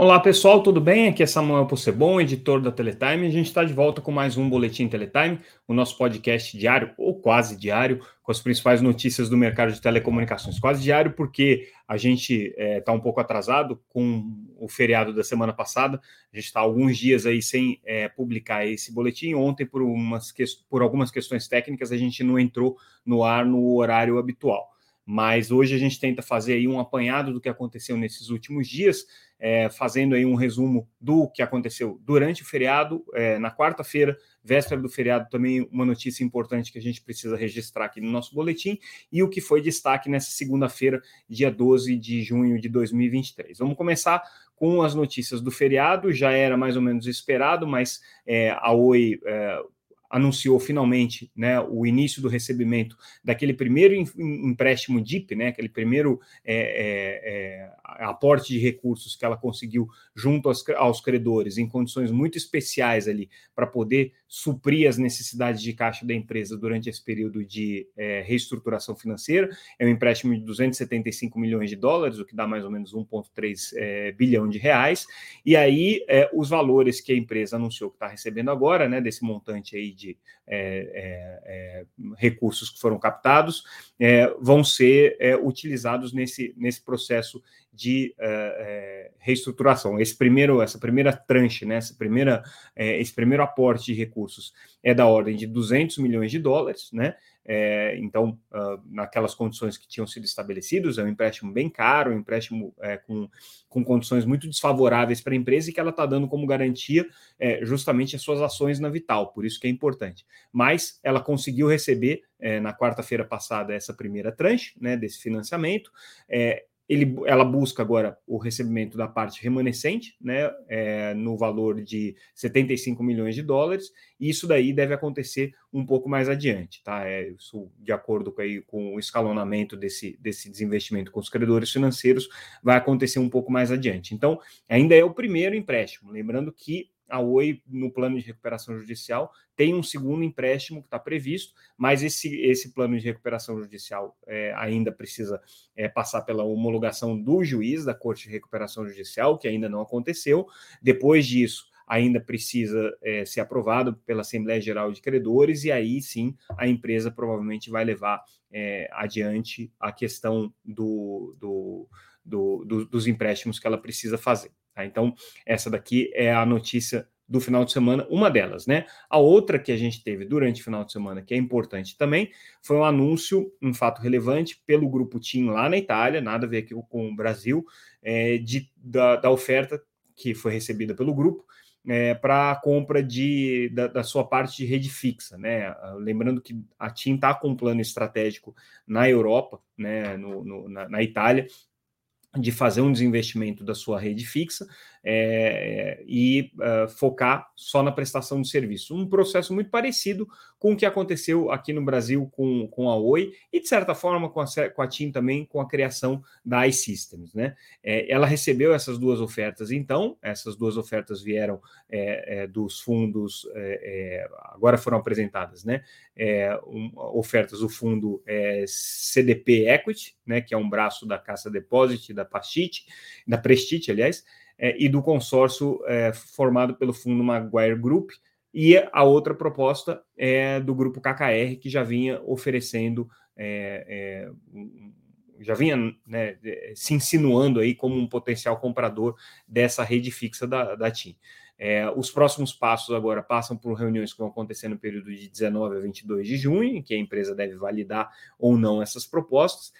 Olá pessoal, tudo bem? Aqui é Samuel Possebon, editor da Teletime. A gente está de volta com mais um Boletim Teletime, o nosso podcast diário, ou quase diário, com as principais notícias do mercado de telecomunicações. Quase diário porque a gente está é, tá um pouco atrasado com o feriado da semana passada. A gente está alguns dias aí sem é, publicar esse boletim. Ontem, por, umas, por algumas questões técnicas, a gente não entrou no ar no horário habitual. Mas hoje a gente tenta fazer aí um apanhado do que aconteceu nesses últimos dias é, fazendo aí um resumo do que aconteceu durante o feriado, é, na quarta-feira, véspera do feriado, também uma notícia importante que a gente precisa registrar aqui no nosso boletim, e o que foi destaque nessa segunda-feira, dia 12 de junho de 2023. Vamos começar com as notícias do feriado, já era mais ou menos esperado, mas é, a Oi é, anunciou finalmente né, o início do recebimento daquele primeiro empréstimo DIP, né, aquele primeiro é, é, é, aporte de recursos que ela conseguiu junto aos, aos credores em condições muito especiais ali para poder suprir as necessidades de caixa da empresa durante esse período de é, reestruturação financeira. É um empréstimo de 275 milhões de dólares, o que dá mais ou menos 1,3 é, bilhão de reais. E aí é, os valores que a empresa anunciou que está recebendo agora, né, desse montante aí de é, é, é, recursos que foram captados é, vão ser utilizados nesse, nesse processo de reestruturação. Esse primeiro, essa primeira tranche, né, essa primeira, esse primeiro aporte de recursos é da ordem de 200 milhões de dólares, né? É, então, uh, naquelas condições que tinham sido estabelecidas, é um empréstimo bem caro, um empréstimo é, com, com condições muito desfavoráveis para a empresa e que ela está dando como garantia é, justamente as suas ações na Vital, por isso que é importante. Mas ela conseguiu receber é, na quarta-feira passada essa primeira tranche né, desse financiamento. É, ele, ela busca agora o recebimento da parte remanescente, né, é, no valor de 75 milhões de dólares, e isso daí deve acontecer um pouco mais adiante, tá? É, isso, de acordo com, aí, com o escalonamento desse, desse desinvestimento com os credores financeiros, vai acontecer um pouco mais adiante. Então, ainda é o primeiro empréstimo, lembrando que a Oi, no plano de recuperação judicial, tem um segundo empréstimo que está previsto, mas esse, esse plano de recuperação judicial é, ainda precisa é, passar pela homologação do juiz da Corte de Recuperação Judicial, que ainda não aconteceu. Depois disso, ainda precisa é, ser aprovado pela Assembleia Geral de Credores, e aí sim a empresa provavelmente vai levar é, adiante a questão do, do, do, do, dos empréstimos que ela precisa fazer. Tá? Então, essa daqui é a notícia do final de semana, uma delas, né? A outra que a gente teve durante o final de semana, que é importante também, foi um anúncio, um fato relevante, pelo grupo TIM lá na Itália, nada a ver aqui com o Brasil, é, de, da, da oferta que foi recebida pelo grupo é, para a compra de, da, da, sua parte de rede fixa. Né? Lembrando que a TIM está com um plano estratégico na Europa, né? no, no na, na Itália, de fazer um desinvestimento da sua rede fixa é, e uh, focar só na prestação de serviço. Um processo muito parecido com o que aconteceu aqui no Brasil com, com a Oi e, de certa forma, com a, com a TIM também, com a criação da iSystems. Né? É, ela recebeu essas duas ofertas, então, essas duas ofertas vieram é, dos fundos, agora foram apresentadas, né? Um, ofertas do fundo CDP Equity, né, que é um braço da Cassa Deposit, da Pastite, da Prestige, aliás, é, e do consórcio é, formado pelo fundo Maguire Group, e a outra proposta é do grupo KKR, que já vinha oferecendo, é, é já vinha né, se insinuando aí como um potencial comprador dessa rede fixa da, da TIM. É, os próximos passos agora passam por reuniões que vão acontecer no período de 19 a 22 de junho, em que a empresa deve validar ou não essas propostas.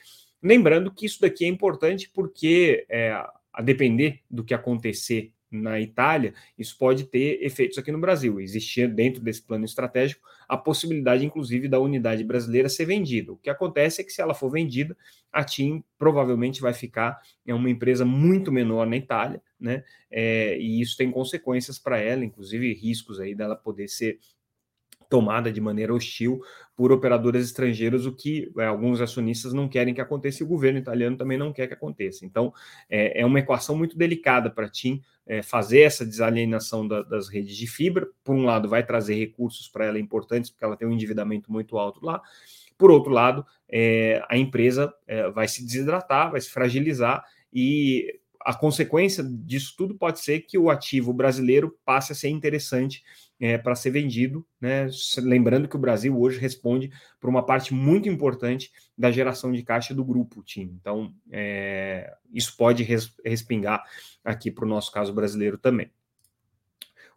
Lembrando que isso daqui é importante porque é, a depender do que acontecer na Itália, isso pode ter efeitos aqui no Brasil. Existia dentro desse plano estratégico a possibilidade, inclusive, da unidade brasileira ser vendida. O que acontece é que, se ela for vendida, a TIM provavelmente vai ficar em uma empresa muito menor na Itália, né? É, e isso tem consequências para ela, inclusive riscos aí dela poder ser tomada de maneira hostil por operadores estrangeiros, o que é, alguns acionistas não querem que aconteça e o governo italiano também não quer que aconteça. Então, é, é uma equação muito delicada para TIM é, fazer essa desalienação da, das redes de fibra. Por um lado, vai trazer recursos para ela importantes, porque ela tem um endividamento muito alto lá. Por outro lado, é, a empresa é, vai se desidratar, vai se fragilizar e a consequência disso tudo pode ser que o ativo brasileiro passe a ser interessante é, para ser vendido, né? Lembrando que o Brasil hoje responde por uma parte muito importante da geração de caixa do grupo TIM. Então, é, isso pode res, respingar aqui para o nosso caso brasileiro também.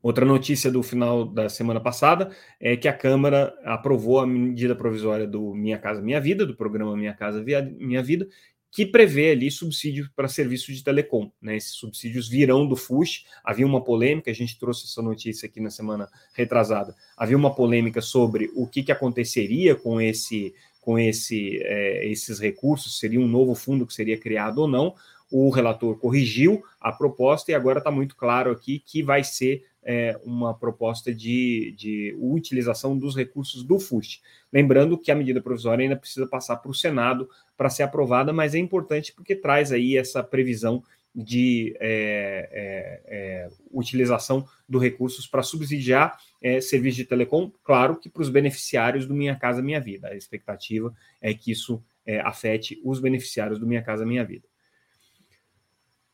Outra notícia do final da semana passada é que a Câmara aprovou a medida provisória do Minha Casa Minha Vida, do programa Minha Casa Minha Vida, que prevê ali subsídio para serviços de telecom. Né? Esses subsídios virão do FUSH. Havia uma polêmica, a gente trouxe essa notícia aqui na semana retrasada. Havia uma polêmica sobre o que, que aconteceria com esse com esse, é, esses recursos, seria um novo fundo que seria criado ou não. O relator corrigiu a proposta e agora está muito claro aqui que vai ser é, uma proposta de, de utilização dos recursos do FUST. Lembrando que a medida provisória ainda precisa passar para o Senado para ser aprovada, mas é importante porque traz aí essa previsão de é, é, é utilização dos recursos para subsidiar é, serviços de telecom, claro que para os beneficiários do Minha Casa Minha Vida. A expectativa é que isso é, afete os beneficiários do Minha Casa Minha Vida.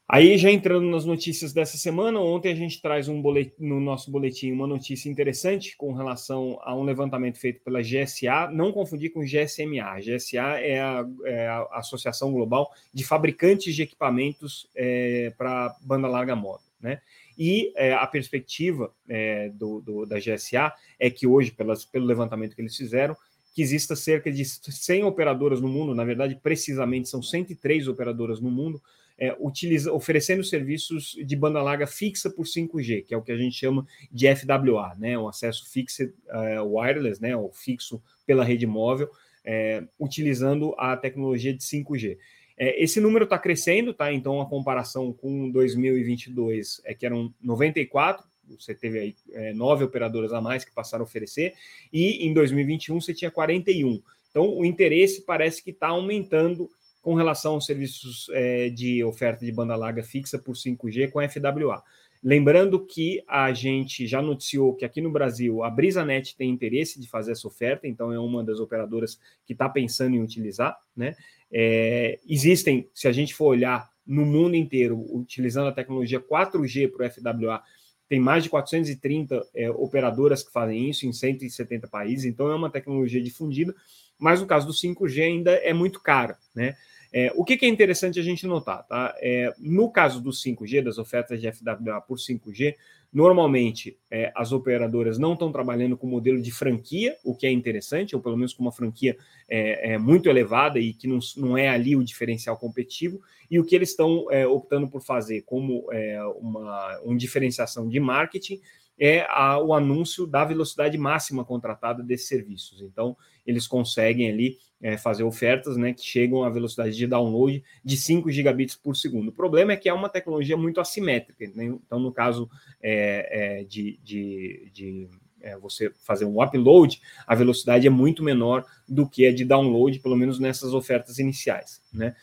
Aí, já entrando nas notícias dessa semana, ontem a gente traz um boletim, no nosso boletim uma notícia interessante com relação a um levantamento feito pela GSA, não confundir com GSMA. GSA é a, é a Associação Global de Fabricantes de Equipamentos é, para banda larga móvel. Né? E é, a perspectiva é, do, do, da GSA é que hoje, pelas, pelo levantamento que eles fizeram, que exista cerca de 100 operadoras no mundo, na verdade, precisamente são 103 operadoras no mundo, é, utiliza, oferecendo serviços de banda larga fixa por 5G, que é o que a gente chama de FWA, né, o acesso fixed uh, wireless, né, o fixo pela rede móvel, é, utilizando a tecnologia de 5G. É, esse número está crescendo, tá? Então, a comparação com 2022 é que eram 94, você teve aí é, nove operadoras a mais que passaram a oferecer, e em 2021 você tinha 41. Então, o interesse parece que está aumentando com relação aos serviços é, de oferta de banda larga fixa por 5G com FWA. Lembrando que a gente já noticiou que aqui no Brasil a BrisaNet tem interesse de fazer essa oferta, então é uma das operadoras que está pensando em utilizar. Né? É, existem, se a gente for olhar no mundo inteiro, utilizando a tecnologia 4G para o FWA, tem mais de 430 é, operadoras que fazem isso em 170 países, então é uma tecnologia difundida, mas no caso do 5G ainda é muito cara, né? É, o que, que, é interessante a gente notar, tá? É, no caso do 5G, das ofertas de FWA por 5G, normalmente é, as operadoras não estão trabalhando com modelo de franquia, o que é interessante, ou pelo menos com uma franquia é, é, muito elevada e que não, não é ali o diferencial competitivo, e o que eles estão é, optando por fazer como é, uma, uma diferenciação de marketing é a, o anúncio da velocidade máxima contratada desses serviços. Então, eles conseguem ali é, fazer ofertas né, que chegam à velocidade de download de 5 gigabits por segundo. O problema é que é uma tecnologia muito assimétrica. Né? Então, no caso é, é, de, de, de é, você fazer um upload, a velocidade é muito menor do que a de download, pelo menos nessas ofertas iniciais. Né?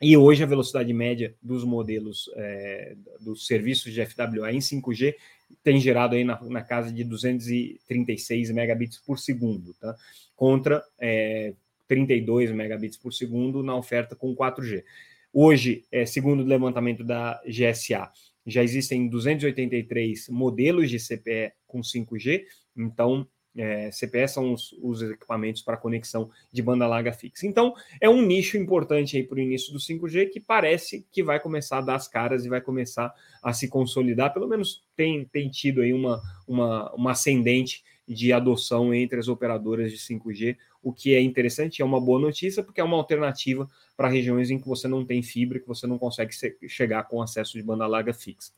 E hoje a velocidade média dos modelos é, dos serviços de FWA em 5G tem gerado aí na, na, casa de 236 megabits por segundo, tá? Contra é, 32 megabits por segundo na oferta com 4G. Hoje, é, segundo o levantamento da GSA, já existem 283 modelos de CPE com 5G, então é, CPE são os, os equipamentos para conexão de banda larga fixa. Então, é um nicho importante aí para o início do 5G que parece que vai começar a dar as caras e vai começar a se consolidar. Pelo menos tem, tem tido aí uma, uma, uma ascendente de adoção entre as operadoras de 5G, o que é interessante, é uma boa notícia, porque é uma alternativa para regiões em que você não tem fibra, que você não consegue chegar com acesso de banda larga fixa.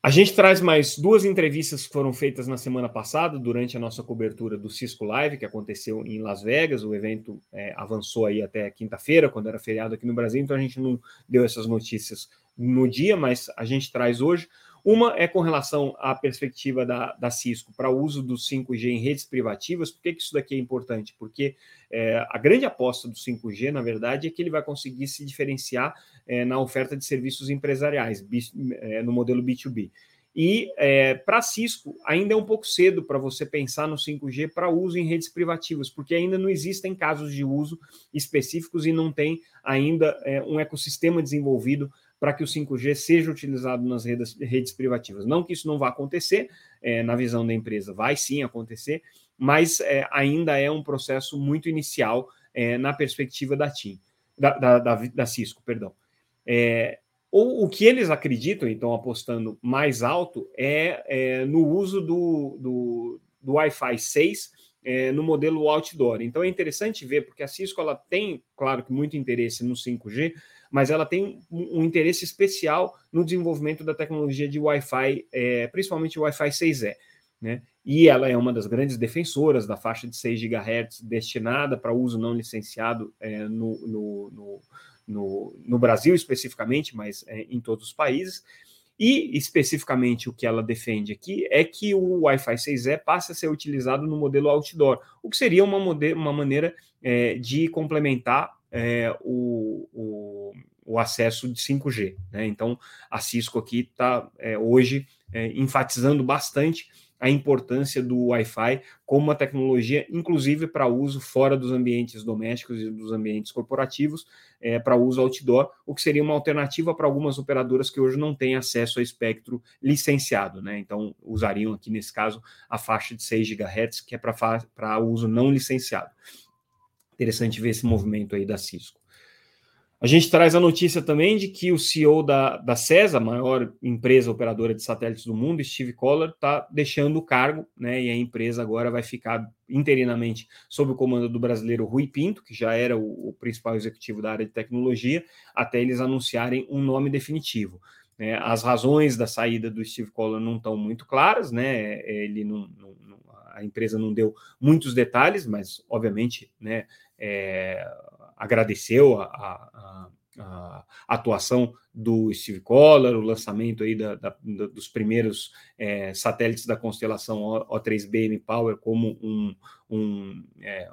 A gente traz mais duas entrevistas que foram feitas na semana passada, durante a nossa cobertura do Cisco Live, que aconteceu em Las Vegas. O evento é, avançou aí até quinta-feira, quando era feriado aqui no Brasil, então a gente não deu essas notícias no dia, mas a gente traz hoje. Uma é com relação à perspectiva da, da Cisco para o uso do 5G em redes privativas. Por que, que isso daqui é importante? Porque é, a grande aposta do 5G, na verdade, é que ele vai conseguir se diferenciar é, na oferta de serviços empresariais, é, no modelo B2B. E é, para Cisco, ainda é um pouco cedo para você pensar no 5G para uso em redes privativas, porque ainda não existem casos de uso específicos e não tem ainda é, um ecossistema desenvolvido para que o 5G seja utilizado nas redes, redes privativas. Não que isso não vá acontecer, é, na visão da empresa, vai sim acontecer, mas é, ainda é um processo muito inicial é, na perspectiva da TIM, da, da, da, da Cisco, perdão. É, ou o que eles acreditam, então, apostando mais alto, é, é no uso do, do, do Wi-Fi 6 é, no modelo outdoor. Então é interessante ver, porque a Cisco ela tem, claro que muito interesse no 5G, mas ela tem um, um interesse especial no desenvolvimento da tecnologia de Wi-Fi, é, principalmente Wi-Fi 6E. Né? E ela é uma das grandes defensoras da faixa de 6 GHz destinada para uso não licenciado é, no, no, no no, no Brasil especificamente, mas é, em todos os países. E especificamente o que ela defende aqui é que o Wi-Fi 6E passe a ser utilizado no modelo outdoor, o que seria uma, uma maneira é, de complementar é, o, o, o, acesso de 5G. Né? Então, a Cisco aqui está é, hoje é, enfatizando bastante a importância do Wi-Fi como uma tecnologia, inclusive para uso fora dos ambientes domésticos e dos ambientes corporativos, é, para uso outdoor, o que seria uma alternativa para algumas operadoras que hoje não têm acesso a espectro licenciado, né? Então, usariam aqui nesse caso a faixa de 6 GHz, que é para uso não licenciado. Interessante ver esse movimento aí da Cisco. A gente traz a notícia também de que o CEO da, da CESA, a maior empresa operadora de satélites do mundo, Steve Collar, está deixando o cargo, né? E a empresa agora vai ficar interinamente sob o comando do brasileiro Rui Pinto, que já era o, o principal executivo da área de tecnologia, até eles anunciarem um nome definitivo. É, as razões da saída do Steve Collar não estão muito claras, né? Ele não, não, a empresa não deu muitos detalhes, mas obviamente, né? É, agradeceu a, a, a, atuação do Steve Collar, o lançamento aí da, da, dos primeiros é, satélites da constelação O3B Power como um, um, é,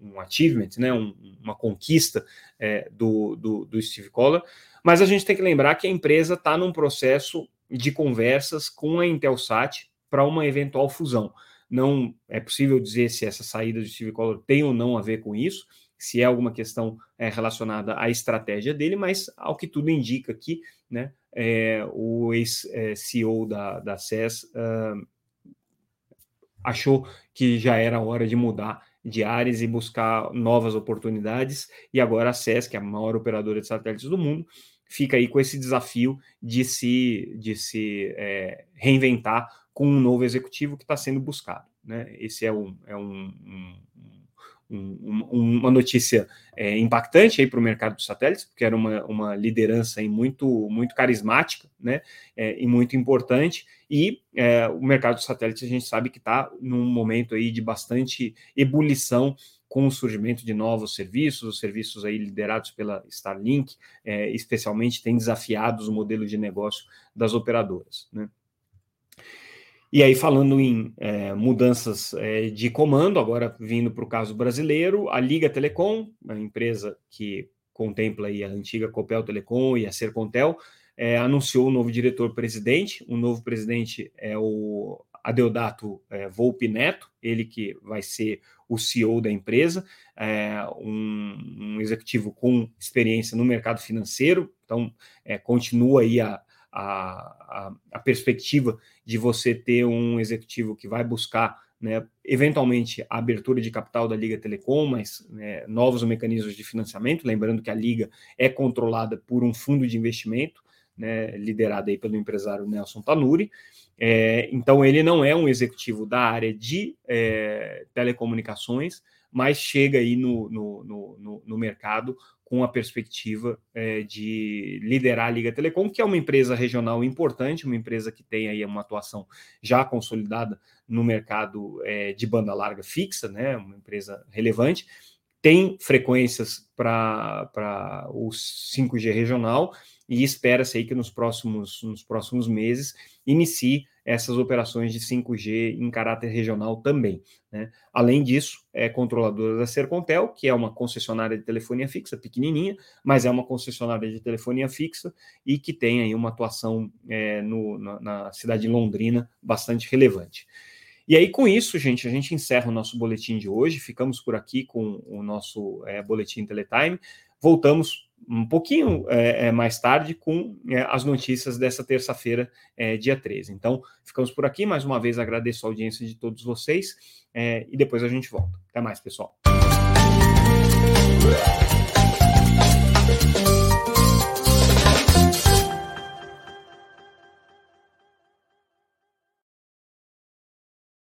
um achievement, né, um, uma conquista é, do, do, do Steve Collar, mas a gente tem que lembrar que a empresa está num processo de conversas com a Intelsat para uma eventual fusão. Não é possível dizer se essa saída do Steve Collar tem ou não a ver com isso, se é alguma questão é, relacionada à estratégia dele, mas ao que tudo indica aqui, né, é, o ex-CEO da, da SES uh, achou que já era hora de mudar de áreas e buscar novas oportunidades, e agora a SES, que é a maior operadora de satélites do mundo, fica aí com esse desafio de se, de se é, reinventar com um novo executivo que está sendo buscado. Né? Esse é um, é um, um um, uma notícia é, impactante aí para o mercado dos satélites, porque era uma, uma liderança aí muito, muito carismática né, é, e muito importante. E é, o mercado dos satélites a gente sabe que está num momento aí de bastante ebulição com o surgimento de novos serviços, os serviços aí liderados pela Starlink, é, especialmente têm desafiado os modelos de negócio das operadoras. Né? E aí, falando em é, mudanças é, de comando, agora vindo para o caso brasileiro, a Liga Telecom, a empresa que contempla aí a antiga Copel Telecom e a Sercontel, é, anunciou o um novo diretor-presidente. O novo presidente é o Adeodato é, Volpe Neto, ele que vai ser o CEO da empresa, é, um, um, executivo com experiência no mercado financeiro, então é, continua aí a, a, a, perspectiva de você ter um executivo que vai buscar, né, eventualmente, a abertura de capital da Liga Telecom, mas né, novos mecanismos de financiamento. Lembrando que a Liga é controlada por um fundo de investimento, né, liderado aí pelo empresário Nelson Tanuri. É, então, ele não é um executivo da área de é, telecomunicações, mas chega aí no, no, no, no mercado com a perspectiva é, de liderar a Liga Telecom, que é uma empresa regional importante, uma empresa que tem aí uma atuação já consolidada no mercado é, de banda larga fixa, né, uma empresa relevante, tem frequências para o 5G regional e espera-se aí que nos próximos, nos próximos meses inicie essas operações de 5G em caráter regional também. Né? Além disso, é controladora da Sercontel, que é uma concessionária de telefonia fixa, pequenininha, mas é uma concessionária de telefonia fixa e que tem aí uma atuação é, no, na, na cidade de Londrina bastante relevante. E aí, com isso, gente, a gente encerra o nosso boletim de hoje. Ficamos por aqui com o nosso é, boletim Teletime. Voltamos um pouquinho é, é mais tarde com é, as notícias dessa terça-feira, é, dia 13. Então, ficamos por aqui. Mais uma vez, agradeço a audiência de todos vocês é, e depois a gente volta. Até mais, pessoal.